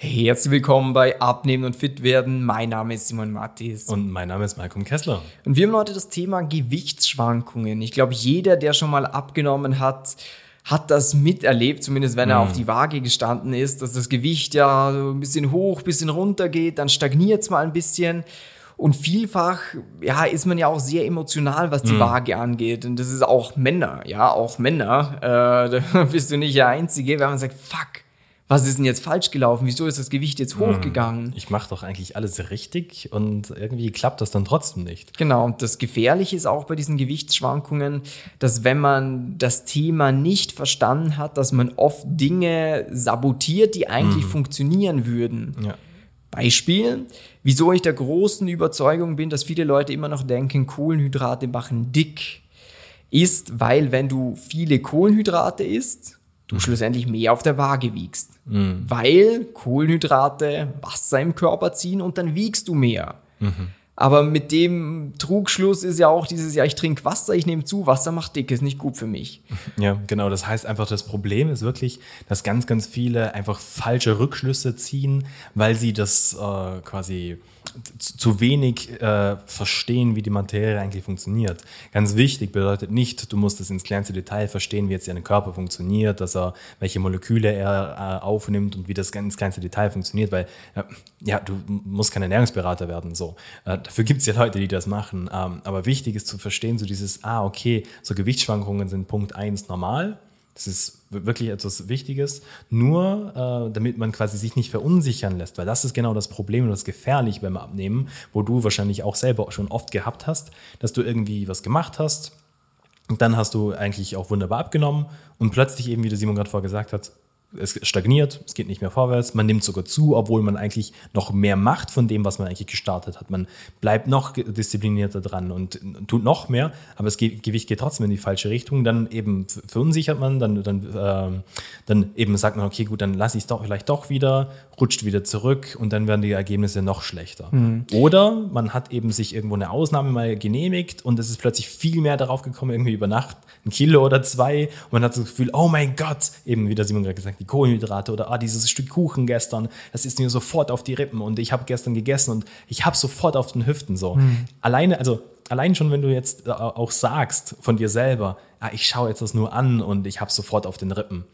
Herzlich willkommen bei Abnehmen und Fit werden. Mein Name ist Simon Mattis. Und mein Name ist Malcolm Kessler. Und wir haben heute das Thema Gewichtsschwankungen. Ich glaube, jeder, der schon mal abgenommen hat, hat das miterlebt, zumindest wenn er mm. auf die Waage gestanden ist, dass das Gewicht ja so ein bisschen hoch, ein bisschen runter geht, dann stagniert es mal ein bisschen. Und vielfach, ja, ist man ja auch sehr emotional, was die mm. Waage angeht. Und das ist auch Männer, ja, auch Männer. Äh, da bist du nicht der Einzige, wenn man sagt, fuck, was ist denn jetzt falsch gelaufen? Wieso ist das Gewicht jetzt hm. hochgegangen? Ich mache doch eigentlich alles richtig und irgendwie klappt das dann trotzdem nicht. Genau, und das Gefährliche ist auch bei diesen Gewichtsschwankungen, dass wenn man das Thema nicht verstanden hat, dass man oft Dinge sabotiert, die eigentlich mhm. funktionieren würden. Ja. Beispiel, wieso ich der großen Überzeugung bin, dass viele Leute immer noch denken, Kohlenhydrate machen dick, ist, weil wenn du viele Kohlenhydrate isst, du mhm. schlussendlich mehr auf der Waage wiegst. Mhm. Weil Kohlenhydrate Wasser im Körper ziehen und dann wiegst du mehr. Mhm. Aber mit dem Trugschluss ist ja auch dieses, ja, ich trinke Wasser, ich nehme zu, Wasser macht dick, ist nicht gut für mich. Ja, genau. Das heißt einfach, das Problem ist wirklich, dass ganz, ganz viele einfach falsche Rückschlüsse ziehen, weil sie das äh, quasi zu wenig äh, verstehen, wie die Materie eigentlich funktioniert. Ganz wichtig bedeutet nicht, du musst es ins kleinste Detail verstehen, wie jetzt dein Körper funktioniert, dass er, welche Moleküle er äh, aufnimmt und wie das ins kleinste Detail funktioniert, weil äh, ja, du musst kein Ernährungsberater werden. So. Äh, dafür gibt es ja Leute, die das machen. Ähm, aber wichtig ist zu verstehen, so dieses, ah, okay, so Gewichtsschwankungen sind Punkt 1 normal das ist wirklich etwas Wichtiges, nur äh, damit man quasi sich nicht verunsichern lässt, weil das ist genau das Problem und das Gefährliche beim Abnehmen, wo du wahrscheinlich auch selber schon oft gehabt hast, dass du irgendwie was gemacht hast. Und dann hast du eigentlich auch wunderbar abgenommen und plötzlich eben, wie der Simon gerade vorher gesagt hat, es stagniert, es geht nicht mehr vorwärts, man nimmt sogar zu, obwohl man eigentlich noch mehr macht von dem, was man eigentlich gestartet hat. Man bleibt noch disziplinierter dran und tut noch mehr, aber das Gewicht geht trotzdem in die falsche Richtung. Dann eben verunsichert man, dann, dann, äh, dann eben sagt man, okay, gut, dann lasse ich es doch vielleicht doch wieder, rutscht wieder zurück und dann werden die Ergebnisse noch schlechter. Mhm. Oder man hat eben sich irgendwo eine Ausnahme mal genehmigt und es ist plötzlich viel mehr darauf gekommen, irgendwie über Nacht, ein Kilo oder zwei und man hat das Gefühl, oh mein Gott, eben wie der Simon gerade gesagt die Kohlenhydrate oder ah, dieses Stück Kuchen gestern, das ist mir sofort auf die Rippen und ich habe gestern gegessen und ich habe sofort auf den Hüften so. Mhm. Alleine, also allein schon, wenn du jetzt äh, auch sagst von dir selber, ah, ich schaue jetzt das nur an und ich habe sofort auf den Rippen,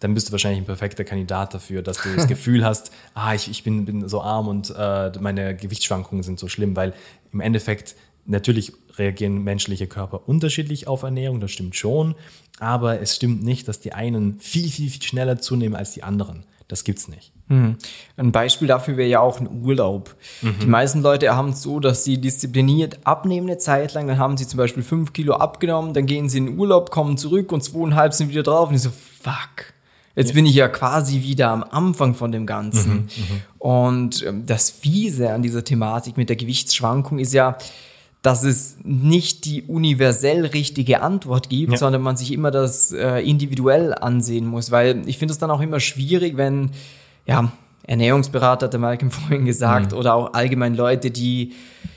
dann bist du wahrscheinlich ein perfekter Kandidat dafür, dass du das Gefühl hast, ah, ich, ich bin, bin so arm und äh, meine Gewichtsschwankungen sind so schlimm, weil im Endeffekt natürlich reagieren menschliche Körper unterschiedlich auf Ernährung, das stimmt schon, aber es stimmt nicht, dass die einen viel, viel, viel schneller zunehmen als die anderen. Das gibt's nicht. Mhm. Ein Beispiel dafür wäre ja auch ein Urlaub. Mhm. Die meisten Leute haben es so, dass sie diszipliniert abnehmen eine Zeit lang, dann haben sie zum Beispiel fünf Kilo abgenommen, dann gehen sie in den Urlaub, kommen zurück und zweieinhalb sind wieder drauf und ich so, fuck. Jetzt bin ich ja quasi wieder am Anfang von dem Ganzen. Mhm, mhm. und ähm, das Fiese an dieser Thematik mit der Gewichtsschwankung ist ja, dass es nicht die universell richtige Antwort gibt, ja. sondern man sich immer das äh, individuell ansehen muss. Weil ich finde es dann auch immer schwierig, wenn, ja, Ernährungsberater, der Malcolm vorhin gesagt, mhm. oder auch allgemein Leute, die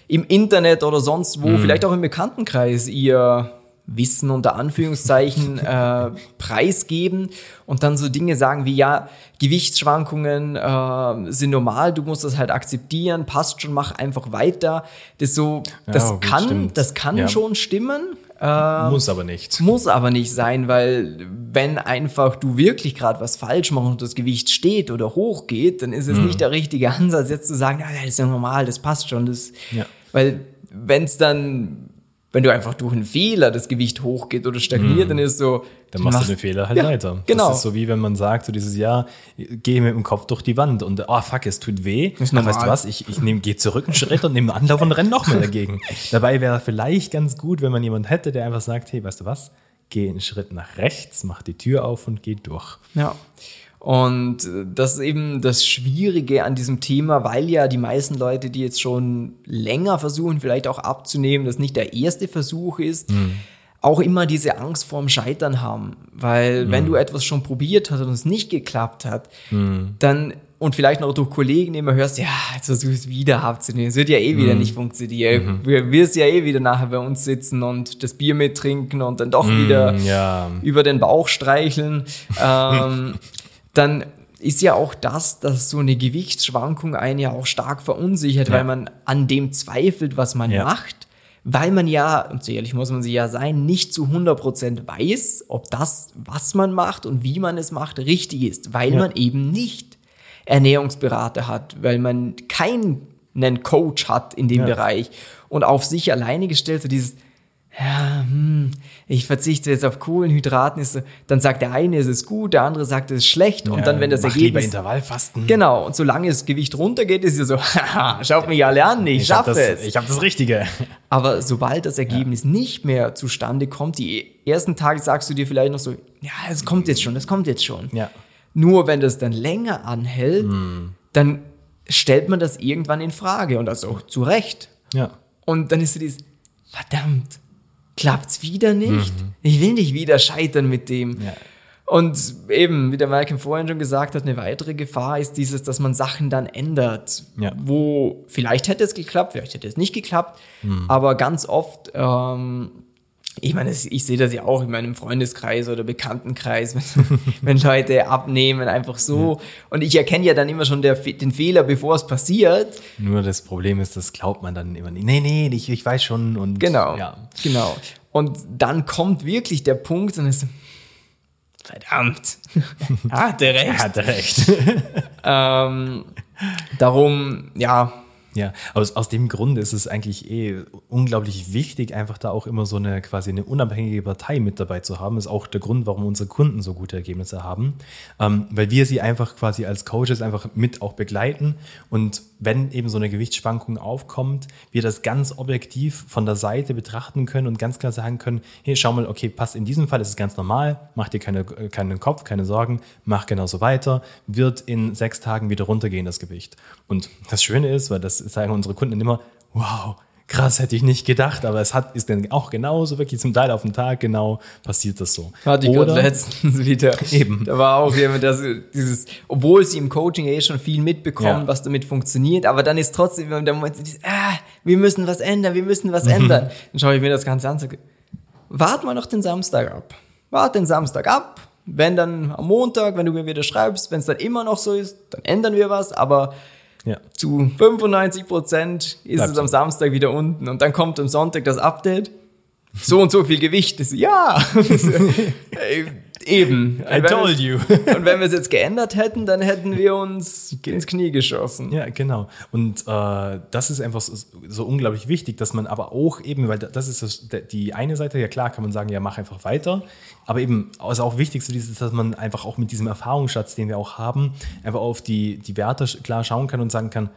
im Internet oder sonst wo, mhm. vielleicht auch im Bekanntenkreis, ihr Wissen unter Anführungszeichen äh, preisgeben und dann so Dinge sagen wie, ja, Gewichtsschwankungen äh, sind normal, du musst das halt akzeptieren, passt schon, mach einfach weiter. Das so, das ja, kann, stimmt. das kann ja. schon stimmen. Äh, muss aber nicht. Muss aber nicht sein, weil wenn einfach du wirklich gerade was falsch machst und das Gewicht steht oder hochgeht, dann ist es mhm. nicht der richtige Ansatz, jetzt zu sagen, ja, das ist ja normal, das passt schon. Das, ja. Weil wenn es dann wenn du einfach durch einen Fehler das Gewicht hochgeht oder stagniert, mm. dann ist so. Dann machst, machst du den Fehler halt ja, weiter. Genau. Das ist so wie wenn man sagt, so dieses Jahr, gehe mit dem Kopf durch die Wand und oh fuck, es tut weh. Ist Ach, weißt du was, ich, ich nehm, gehe zurück einen Schritt und nehme einen Anlauf und renne noch mehr dagegen. Dabei wäre vielleicht ganz gut, wenn man jemand hätte, der einfach sagt, hey, weißt du was, geh einen Schritt nach rechts, mach die Tür auf und geh durch. Ja. Und das ist eben das Schwierige an diesem Thema, weil ja die meisten Leute, die jetzt schon länger versuchen, vielleicht auch abzunehmen, das nicht der erste Versuch ist, mhm. auch immer diese Angst vorm Scheitern haben. Weil mhm. wenn du etwas schon probiert hast und es nicht geklappt hat, mhm. dann und vielleicht noch durch Kollegen immer hörst, ja, jetzt versuch es wieder abzunehmen. Es wird ja eh wieder mhm. nicht funktionieren. Mhm. Du wirst ja eh wieder nachher bei uns sitzen und das Bier mittrinken und dann doch wieder ja. über den Bauch streicheln. ähm, dann ist ja auch das, dass so eine Gewichtsschwankung einen ja auch stark verunsichert, Ja. weil man an dem zweifelt, was man Ja. macht, weil man ja, und so ehrlich muss man sich ja sein, nicht zu 100% weiß, ob das, was man macht und wie man es macht, richtig ist, weil Ja. man eben nicht Ernährungsberater hat, weil man keinen Coach hat in dem. Bereich und auf sich alleine gestellt, so dieses, ja, hm, ich verzichte jetzt auf Kohlenhydraten, ist dann sagt der eine, es ist gut, der andere sagt, es ist schlecht und dann, wenn das Mach lieber Ergebnis Intervallfasten. Genau, und solange das Gewicht runtergeht, ist ja so, haha, schaut mich alle an, ich, Ich habe schaffe es. ich hab das Richtige. Aber sobald das Ergebnis nicht mehr zustande kommt, die ersten Tage sagst du dir vielleicht noch so, ja, es kommt jetzt schon, es kommt jetzt schon. Ja. Nur wenn das dann länger anhält, dann stellt man das irgendwann in Frage und das auch zu Recht. Ja. Und dann ist so dieses, verdammt, klappt's wieder nicht? Ich will nicht wieder scheitern mit dem. Mhm. Ja. Und eben, wie der Malcolm vorhin schon gesagt hat, eine weitere Gefahr ist dieses, dass man Sachen dann ändert. Ja. Wo vielleicht hätte es geklappt, vielleicht hätte es nicht geklappt, Mhm. aber ganz oft, ähm, ich meine, ich sehe das ja auch in meinem Freundeskreis oder Bekanntenkreis, wenn, wenn Leute abnehmen, einfach so. Und ich erkenne ja dann immer schon der, den Fehler, bevor es passiert. Nur das Problem ist, das glaubt man dann immer nicht. Nee, nee, ich, ich weiß schon. Und Genau. Ja. Genau. Und dann kommt wirklich der Punkt und es verdammt, hatte Er recht. hatte recht. ähm, darum, ja, Ja, aus, aus dem Grund ist es eigentlich eh unglaublich wichtig, einfach da auch immer so eine quasi eine unabhängige Partei mit dabei zu haben. Ist auch der Grund, warum unsere Kunden so gute Ergebnisse haben. Ähm, weil wir sie einfach quasi als Coaches einfach mit auch begleiten. Und wenn eben so eine Gewichtsschwankung aufkommt, wir das ganz objektiv von der Seite betrachten können und ganz klar sagen können, hey, schau mal, okay, passt in diesem Fall, ist es ganz normal, mach dir keine, keinen Kopf, keine Sorgen, mach genauso weiter, wird in sechs Tagen wieder runtergehen, das Gewicht. Und das Schöne ist, weil das sagen unsere Kunden immer, wow, krass, hätte ich nicht gedacht, aber es hat, ist dann auch genauso, wirklich zum Teil auf den Tag genau passiert das so. hatte ich gerade letztens wieder. Eben. Da war auch jemand, das, dieses, obwohl sie im Coaching eh schon viel mitbekommen, Ja. was damit funktioniert, aber dann ist trotzdem der Moment, dieses, ah, wir müssen was ändern, wir müssen Mhm. was ändern. Dann schaue ich mir das Ganze an und sage, wart mal noch den Samstag ab. Wart den Samstag ab. Wenn dann am Montag, wenn du mir wieder schreibst, wenn es dann immer noch so ist, dann ändern wir was, aber Ja. zu 95 Prozent ist Bleibt es am Samstag wieder unten und dann kommt am Sonntag das Update. So und so viel Gewicht. Ja, eben. I told you. Und wenn wir es jetzt geändert hätten, dann hätten wir uns ins Knie geschossen. Ja, genau. Und äh, das ist einfach so, so unglaublich wichtig, dass man aber auch eben, weil das ist das, die eine Seite, ja klar kann man sagen, ja, mach einfach weiter. Aber eben, also auch wichtig so dieses, dass man einfach auch mit diesem Erfahrungsschatz, den wir auch haben, einfach auf die, die Werte klar schauen kann und sagen kann,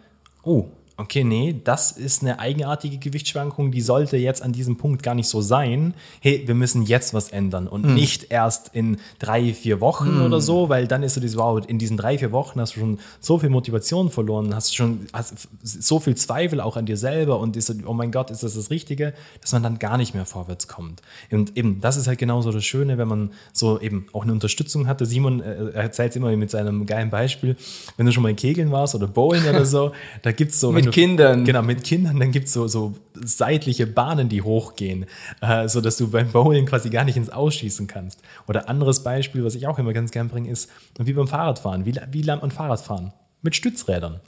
oh, okay, nee, das ist eine eigenartige Gewichtsschwankung, die sollte jetzt an diesem Punkt gar nicht so sein. Hey, wir müssen jetzt was ändern und nicht erst in drei, vier Wochen oder so, weil dann ist so dieses, wow, in diesen drei, vier Wochen hast du schon so viel Motivation verloren, hast schon hast so viel Zweifel auch an dir selber und ist so, oh mein Gott, ist das das Richtige, dass man dann gar nicht mehr vorwärts kommt. Und eben, das ist halt genauso das Schöne, wenn man so eben auch eine Unterstützung hatte. Simon äh, erzählt es immer mit seinem geilen Beispiel, wenn du schon mal in Kegeln warst oder Bowling oder so, da gibt es so, Mit du- Kindern. Genau, mit Kindern, dann gibt es so, so seitliche Bahnen, die hochgehen, äh, sodass du beim Bowling quasi gar nicht ins Ausschießen kannst. Oder anderes Beispiel, was ich auch immer ganz gern bringe, ist wie beim Fahrradfahren. Wie, wie lernt man Fahrradfahren? Mit Stützrädern.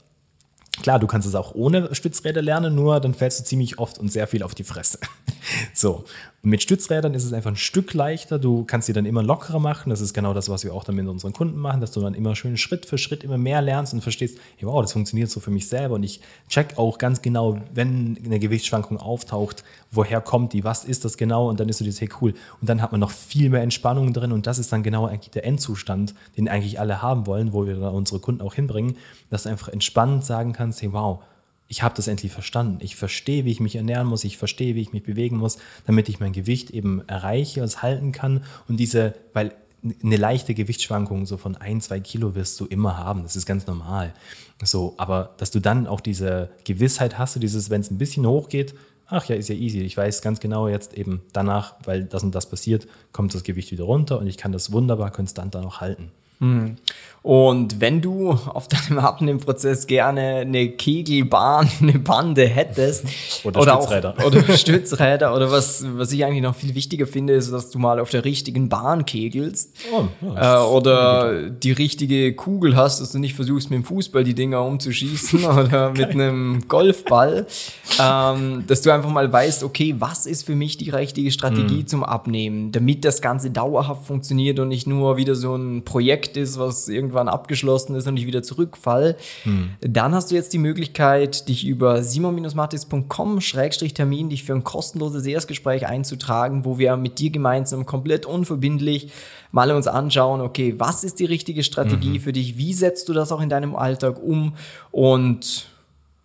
Klar, du kannst es auch ohne Stützräder lernen, nur dann fällst du ziemlich oft und sehr viel auf die Fresse. So, mit Stützrädern ist es einfach ein Stück leichter. Du kannst sie dann immer lockerer machen. Das ist genau das, was wir auch dann mit unseren Kunden machen, dass du dann immer schön Schritt für Schritt immer mehr lernst und verstehst, hey, wow, das funktioniert so für mich selber. Und ich check auch ganz genau, wenn eine Gewichtsschwankung auftaucht, woher kommt die, was ist das genau? Und dann ist so dieses, hey, cool. Und dann hat man noch viel mehr Entspannung drin. Und das ist dann genau eigentlich der Endzustand, den eigentlich alle haben wollen, wo wir da unsere Kunden auch hinbringen, dass du einfach entspannt sagen kannst, hey, wow, ich habe das endlich verstanden. Ich verstehe, wie ich mich ernähren muss. Ich verstehe, wie ich mich bewegen muss, damit ich mein Gewicht eben erreiche, es halten kann. Und diese, weil eine leichte Gewichtsschwankung so von ein, zwei Kilo wirst du immer haben. Das ist ganz normal. So, aber dass du dann auch diese Gewissheit hast, dieses, wenn es ein bisschen hochgeht, ach ja, ist ja easy. Ich weiß ganz genau jetzt eben danach, weil das und das passiert, kommt das Gewicht wieder runter und ich kann das wunderbar konstant dann auch halten. Und wenn du auf deinem Abnehmprozess gerne eine Kegelbahn, eine Bande hättest Oder Stützräder. Auch, oder Stützräder oder was, was ich eigentlich noch viel wichtiger finde, ist, dass du mal auf der richtigen Bahn kegelst Oh, ja, äh, oder die richtige Kugel hast, dass du nicht versuchst mit dem Fußball die Dinger umzuschießen oder mit einem Golfball, ähm, dass du einfach mal weißt, okay, was ist für mich die richtige Strategie zum Abnehmen, damit das Ganze dauerhaft funktioniert und nicht nur wieder so ein Projekt ist, was irgendwann abgeschlossen ist und ich wieder zurückfall, dann hast du jetzt die Möglichkeit, dich über simon-matis.com-termin dich für ein kostenloses Erstgespräch einzutragen, wo wir mit dir gemeinsam komplett unverbindlich mal uns anschauen, okay, was ist die richtige Strategie für dich, wie setzt du das auch in deinem Alltag um? Und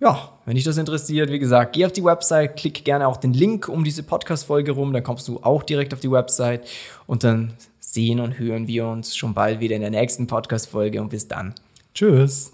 ja, wenn dich das interessiert, wie gesagt, geh auf die Website, klick gerne auch den Link um diese Podcast-Folge rum, dann kommst du auch direkt auf die Website und dann sehen und hören wir uns schon bald wieder in der nächsten Podcast-Folge und bis dann. Tschüss.